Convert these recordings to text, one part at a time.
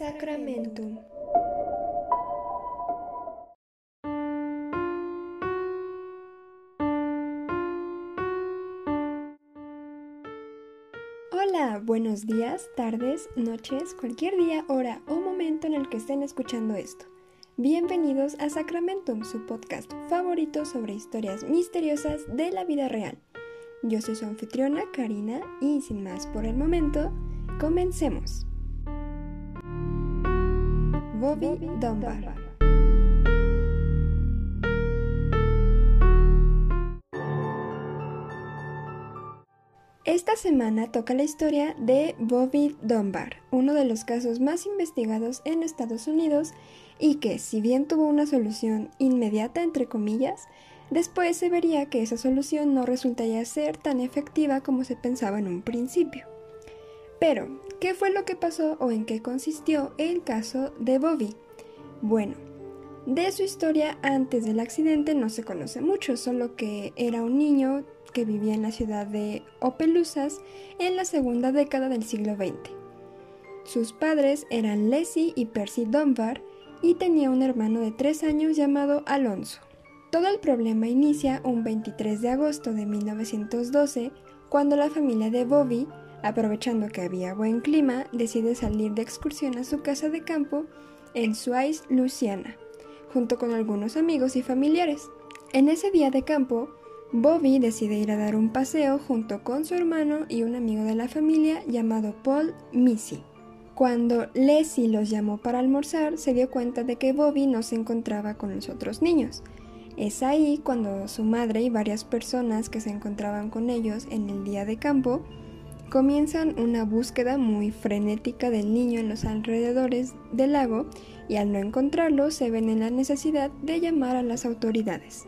Sacramentum. Hola, buenos días, tardes, noches, cualquier día, hora o momento en el que estén escuchando esto. Bienvenidos a Sacramentum, su podcast favorito sobre historias misteriosas de la vida real. Yo soy su anfitriona, Karina, y sin más por el momento, comencemos. Bobby Dunbar. Esta semana toca la historia de Bobby Dunbar, uno de los casos más investigados en Estados Unidos y que, si bien tuvo una solución inmediata, entre comillas, después se vería que esa solución no resultaría ser tan efectiva como se pensaba en un principio. Pero, ¿qué fue lo que pasó o en qué consistió el caso de Bobby? Bueno, de su historia antes del accidente no se conoce mucho, solo que era un niño que vivía en la ciudad de Opelousas en la segunda década del siglo XX. Sus padres eran Leslie y Percy Dunbar y tenía un hermano de tres años llamado Alonso. Todo el problema inicia un 23 de agosto de 1912 cuando la familia de Bobby Aprovechando que había buen clima, decide salir de excursión a su casa de campo en Suárez, Luciana, junto con algunos amigos y familiares. En ese día de campo, Bobby decide ir a dar un paseo junto con su hermano y un amigo de la familia llamado Paul Missy. Cuando Leslie los llamó para almorzar, se dio cuenta de que Bobby no se encontraba con los otros niños. Es ahí cuando su madre y varias personas que se encontraban con ellos en el día de campo comienzan una búsqueda muy frenética del niño en los alrededores del lago y al no encontrarlo se ven en la necesidad de llamar a las autoridades.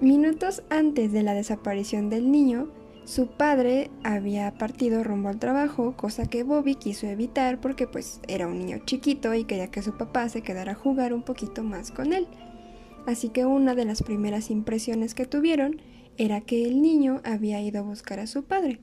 Minutos antes de la desaparición del niño, su padre había partido rumbo al trabajo, cosa que Bobby quiso evitar porque pues era un niño chiquito y quería que su papá se quedara a jugar un poquito más con él. Así que una de las primeras impresiones que tuvieron era que el niño había ido a buscar a su padre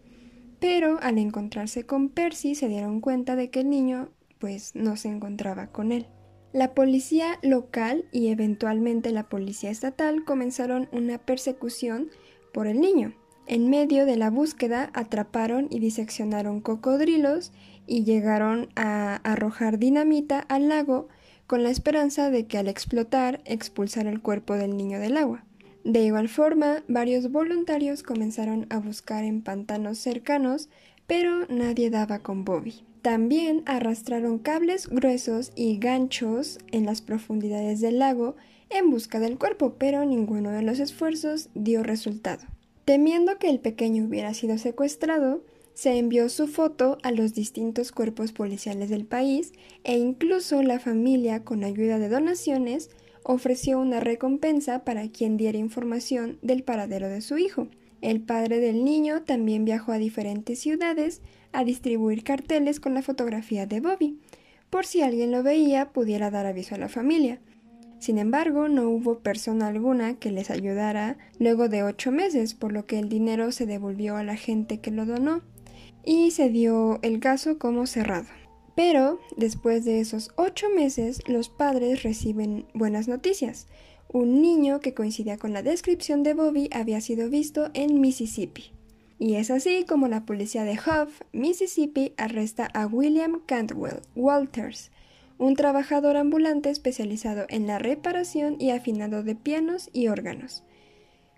pero al encontrarse con Percy se dieron cuenta de que el niño pues no se encontraba con él. La policía local y eventualmente la policía estatal comenzaron una persecución por el niño. En medio de la búsqueda atraparon y diseccionaron cocodrilos y llegaron a arrojar dinamita al lago con la esperanza de que al explotar expulsara el cuerpo del niño del agua. De igual forma, varios voluntarios comenzaron a buscar en pantanos cercanos, pero nadie daba con Bobby. También arrastraron cables gruesos y ganchos en las profundidades del lago en busca del cuerpo, pero ninguno de los esfuerzos dio resultado. Temiendo que el pequeño hubiera sido secuestrado, se envió su foto a los distintos cuerpos policiales del país e incluso la familia, con ayuda de donaciones, ofreció una recompensa para quien diera información del paradero de su hijo. El padre del niño también viajó a diferentes ciudades a distribuir carteles con la fotografía de Bobby, por si alguien lo veía pudiera dar aviso a la familia. Sin embargo, no hubo persona alguna que les ayudara luego de ocho meses, por lo que el dinero se devolvió a la gente que lo donó y se dio el caso como cerrado. Pero después de esos ocho meses, los padres reciben buenas noticias. Un niño que coincidía con la descripción de Bobby había sido visto en Mississippi. Y es así como la policía de Huff, Mississippi, arresta a William Cantwell Walters, un trabajador ambulante especializado en la reparación y afinado de pianos y órganos.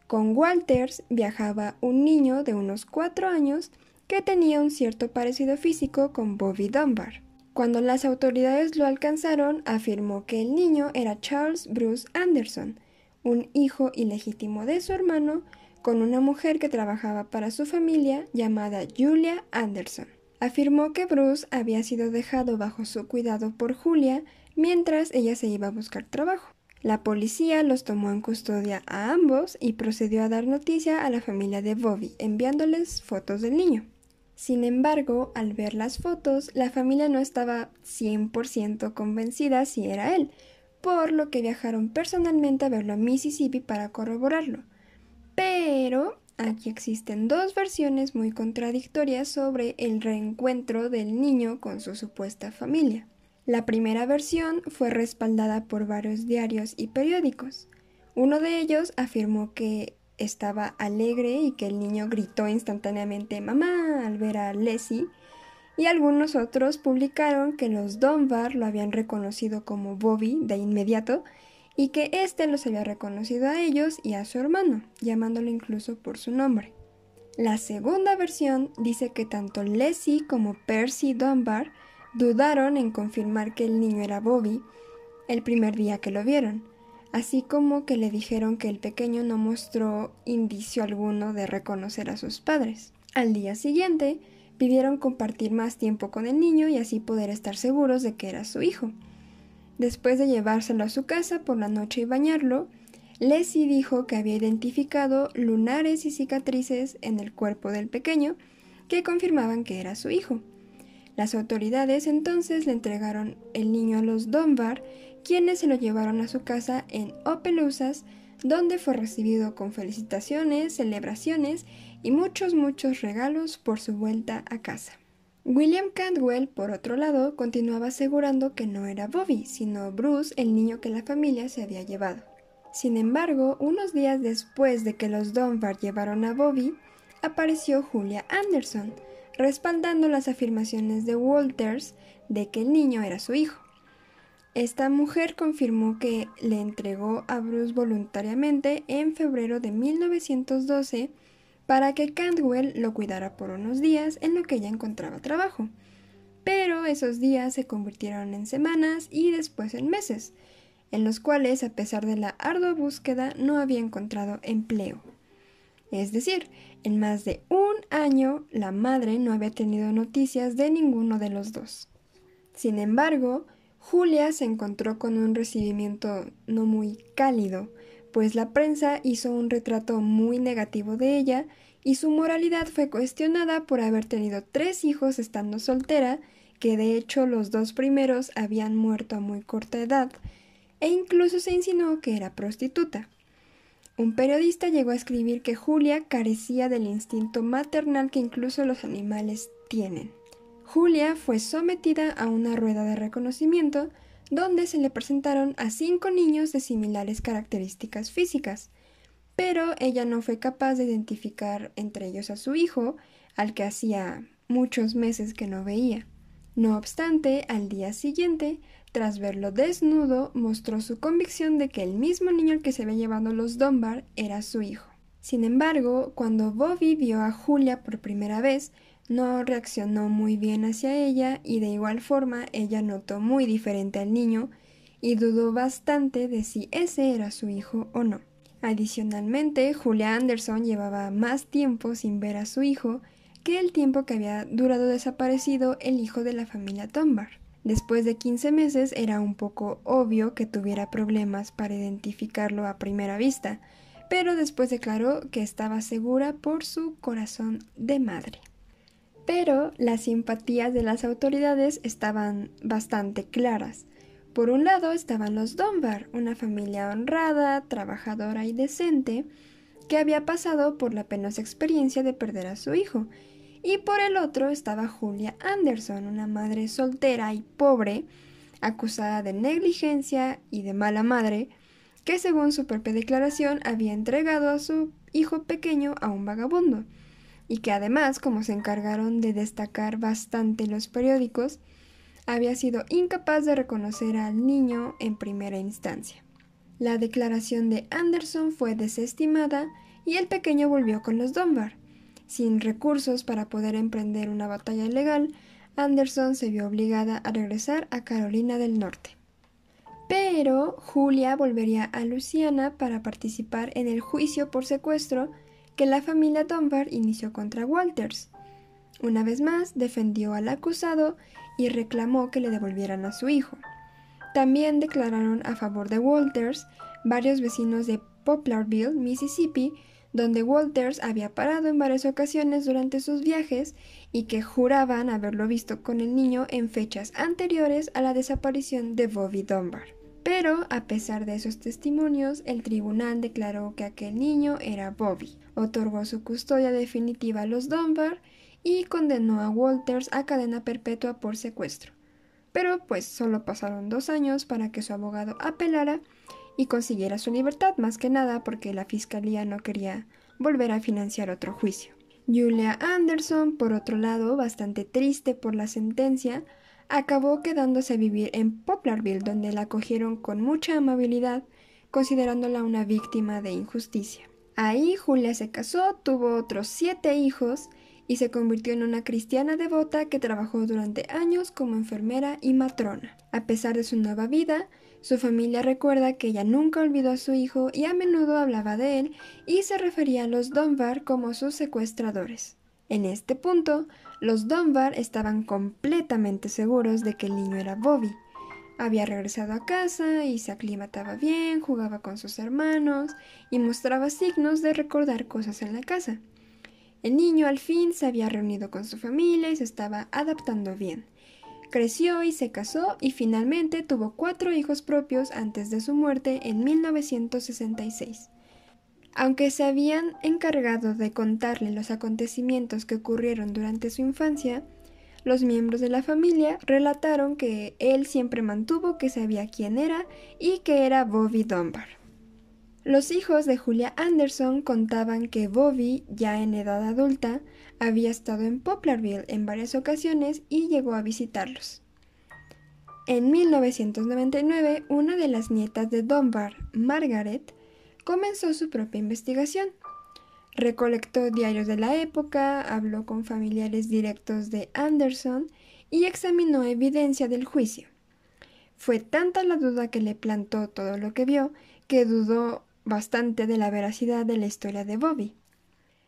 Con Walters viajaba un niño de unos cuatro años que tenía un cierto parecido físico con Bobby Dunbar. Cuando las autoridades lo alcanzaron, afirmó que el niño era Charles Bruce Anderson, un hijo ilegítimo de su hermano, con una mujer que trabajaba para su familia llamada Julia Anderson. Afirmó que Bruce había sido dejado bajo su cuidado por Julia mientras ella se iba a buscar trabajo. La policía los tomó en custodia a ambos y procedió a dar noticia a la familia de Bobby, enviándoles fotos del niño. Sin embargo, al ver las fotos, la familia no estaba 100% convencida si era él, por lo que viajaron personalmente a verlo a Mississippi para corroborarlo. Pero aquí existen dos versiones muy contradictorias sobre el reencuentro del niño con su supuesta familia. La primera versión fue respaldada por varios diarios y periódicos. Uno de ellos afirmó que estaba alegre y que el niño gritó instantáneamente mamá al ver a Leslie, y algunos otros publicaron que los Dunbar lo habían reconocido como Bobby de inmediato y que éste los había reconocido a ellos y a su hermano, llamándolo incluso por su nombre. La segunda versión dice que tanto Leslie como Percy Dunbar dudaron en confirmar que el niño era Bobby el primer día que lo vieron, así como que le dijeron que el pequeño no mostró indicio alguno de reconocer a sus padres. Al día siguiente, pidieron compartir más tiempo con el niño y así poder estar seguros de que era su hijo. Después de llevárselo a su casa por la noche y bañarlo, Leslie dijo que había identificado lunares y cicatrices en el cuerpo del pequeño que confirmaban que era su hijo. Las autoridades entonces le entregaron el niño a los Dunbar, quienes se lo llevaron a su casa en Opelousas, donde fue recibido con felicitaciones, celebraciones y muchos, muchos regalos por su vuelta a casa. William Cantwell, por otro lado, continuaba asegurando que no era Bobby, sino Bruce, el niño que la familia se había llevado. Sin embargo, unos días después de que los Dunbar llevaron a Bobby, apareció Julia Anderson, respaldando las afirmaciones de Walters de que el niño era su hijo. Esta mujer confirmó que le entregó a Bruce voluntariamente en febrero de 1912 para que Cantwell lo cuidara por unos días en lo que ella encontraba trabajo. Pero esos días se convirtieron en semanas y después en meses, en los cuales, a pesar de la ardua búsqueda, no había encontrado empleo. Es decir, en más de un año la madre no había tenido noticias de ninguno de los dos. Sin embargo, Julia se encontró con un recibimiento no muy cálido, pues la prensa hizo un retrato muy negativo de ella y su moralidad fue cuestionada por haber tenido tres hijos estando soltera, que de hecho los dos primeros habían muerto a muy corta edad, e incluso se insinuó que era prostituta. Un periodista llegó a escribir que Julia carecía del instinto maternal que incluso los animales tienen. Julia fue sometida a una rueda de reconocimiento donde se le presentaron a cinco niños de similares características físicas, pero ella no fue capaz de identificar entre ellos a su hijo, al que hacía muchos meses que no veía. No obstante, al día siguiente, tras verlo desnudo, mostró su convicción de que el mismo niño al que se había llevado los Dunbar era su hijo. Sin embargo, cuando Bobby vio a Julia por primera vez, no reaccionó muy bien hacia ella y de igual forma ella notó muy diferente al niño y dudó bastante de si ese era su hijo o no. Adicionalmente, Julia Anderson llevaba más tiempo sin ver a su hijo que el tiempo que había durado desaparecido el hijo de la familia Dunbar. Después de 15 meses era un poco obvio que tuviera problemas para identificarlo a primera vista, pero después declaró que estaba segura por su corazón de madre. Pero las simpatías de las autoridades estaban bastante claras. Por un lado estaban los Dunbar, una familia honrada, trabajadora y decente, que había pasado por la penosa experiencia de perder a su hijo, y por el otro estaba Julia Anderson, una madre soltera y pobre, acusada de negligencia y de mala madre, que según su propia declaración había entregado a su hijo pequeño a un vagabundo y que además, como se encargaron de destacar bastante los periódicos, había sido incapaz de reconocer al niño en primera instancia. La declaración de Anderson fue desestimada y el pequeño volvió con los Dunbar. Sin recursos para poder emprender una batalla legal, Anderson se vio obligada a regresar a Carolina del Norte. Pero Julia volvería a Luciana para participar en el juicio por secuestro que la familia Dunbar inició contra Walters. Una vez más, defendió al acusado y reclamó que le devolvieran a su hijo. También declararon a favor de Walters varios vecinos de Poplarville, Mississippi, donde Walters había parado en varias ocasiones durante sus viajes y que juraban haberlo visto con el niño en fechas anteriores a la desaparición de Bobby Dunbar. Pero, a pesar de esos testimonios, el tribunal declaró que aquel niño era Bobby, otorgó su custodia definitiva a los Dunbar y condenó a Walters a cadena perpetua por secuestro. pero pues solo pasaron dos años para que su abogado apelara y consiguiera su libertad, más que nada porque la fiscalía no quería volver a financiar otro juicio. Julia Anderson, por otro lado, bastante triste por la sentencia, acabó quedándose a vivir en Poplarville, donde la acogieron con mucha amabilidad, considerándola una víctima de injusticia. Ahí Julia se casó, tuvo otros siete hijos y se convirtió en una cristiana devota que trabajó durante años como enfermera y matrona. A pesar de su nueva vida, su familia recuerda que ella nunca olvidó a su hijo y a menudo hablaba de él y se refería a los Dunbar como sus secuestradores. En este punto, los Dunbar estaban completamente seguros de que el niño era Bobby. Había regresado a casa y se aclimataba bien, jugaba con sus hermanos y mostraba signos de recordar cosas en la casa. El niño al fin se había reunido con su familia y se estaba adaptando bien. Creció y se casó y finalmente tuvo cuatro hijos propios antes de su muerte en 1966. Aunque se habían encargado de contarle los acontecimientos que ocurrieron durante su infancia, los miembros de la familia relataron que él siempre mantuvo que sabía quién era y que era Bobby Dunbar. Los hijos de Julia Anderson contaban que Bobby, ya en edad adulta, había estado en Poplarville en varias ocasiones y llegó a visitarlos. En 1999, una de las nietas de Dunbar, Margaret, comenzó su propia investigación. Recolectó diarios de la época, habló con familiares directos de Anderson y examinó evidencia del juicio. Fue tanta la duda que le plantó todo lo que vio que dudó bastante de la veracidad de la historia de Bobby.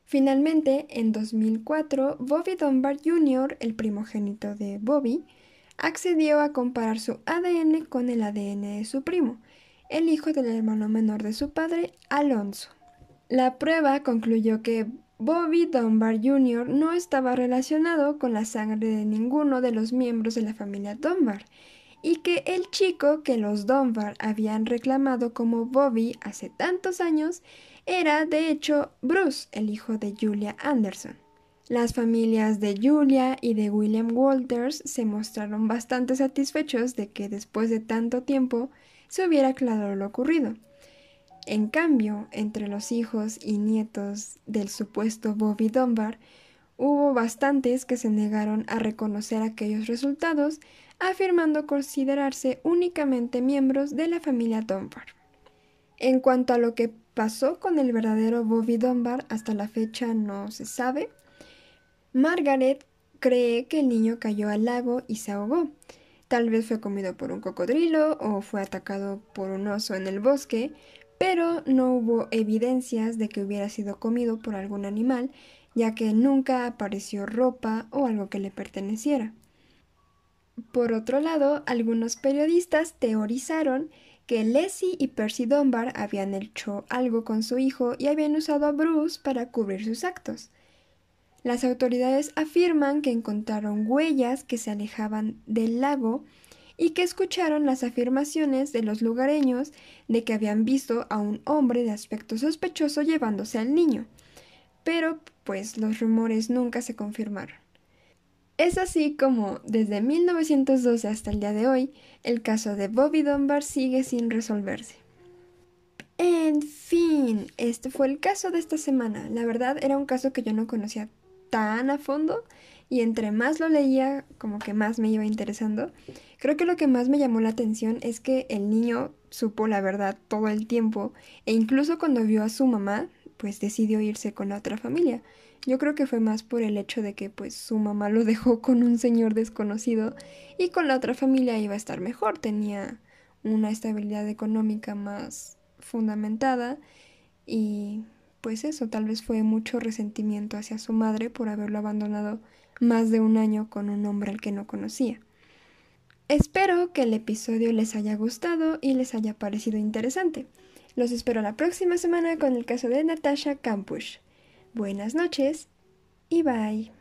Finalmente, en 2004, Bobby Dunbar Jr., el primogénito de Bobby, accedió a comparar su ADN con el ADN de su primo, el hijo del hermano menor de su padre, Alonso. La prueba concluyó que Bobby Dunbar Jr. no estaba relacionado con la sangre de ninguno de los miembros de la familia Dunbar, y que el chico que los Dunbar habían reclamado como Bobby hace tantos años era de hecho Bruce, el hijo de Julia Anderson. Las familias de Julia y de William Walters se mostraron bastante satisfechos de que después de tanto tiempo se hubiera aclarado lo ocurrido. En cambio, entre los hijos y nietos del supuesto Bobby Dunbar, hubo bastantes que se negaron a reconocer aquellos resultados afirmando considerarse únicamente miembros de la familia Dunbar. En cuanto a lo que pasó con el verdadero Bobby Dunbar, hasta la fecha no se sabe. Margaret cree que el niño cayó al lago y se ahogó. Tal vez fue comido por un cocodrilo o fue atacado por un oso en el bosque, pero no hubo evidencias de que hubiera sido comido por algún animal, ya que nunca apareció ropa o algo que le perteneciera. Por otro lado, algunos periodistas teorizaron que Leslie y Percy Dunbar habían hecho algo con su hijo y habían usado a Bruce para cubrir sus actos. Las autoridades afirman que encontraron huellas que se alejaban del lago y que escucharon las afirmaciones de los lugareños de que habían visto a un hombre de aspecto sospechoso llevándose al niño. Pero, pues, los rumores nunca se confirmaron. Es así como, desde 1912 hasta el día de hoy, el caso de Bobby Dunbar sigue sin resolverse. En fin, este fue el caso de esta semana. La verdad era un caso que yo no conocía tan a fondo y entre más lo leía, como que más me iba interesando. Creo que lo que más me llamó la atención es que el niño supo la verdad todo el tiempo e incluso cuando vio a su mamá, pues decidió irse con la otra familia. Yo creo que fue más por el hecho de que pues su mamá lo dejó con un señor desconocido y con la otra familia iba a estar mejor, tenía una estabilidad económica más fundamentada y pues eso, tal vez fue mucho resentimiento hacia su madre por haberlo abandonado más de un año con un hombre al que no conocía. Espero que el episodio les haya gustado y les haya parecido interesante. Los espero la próxima semana con el caso de Natasha Campush. Buenas noches y bye.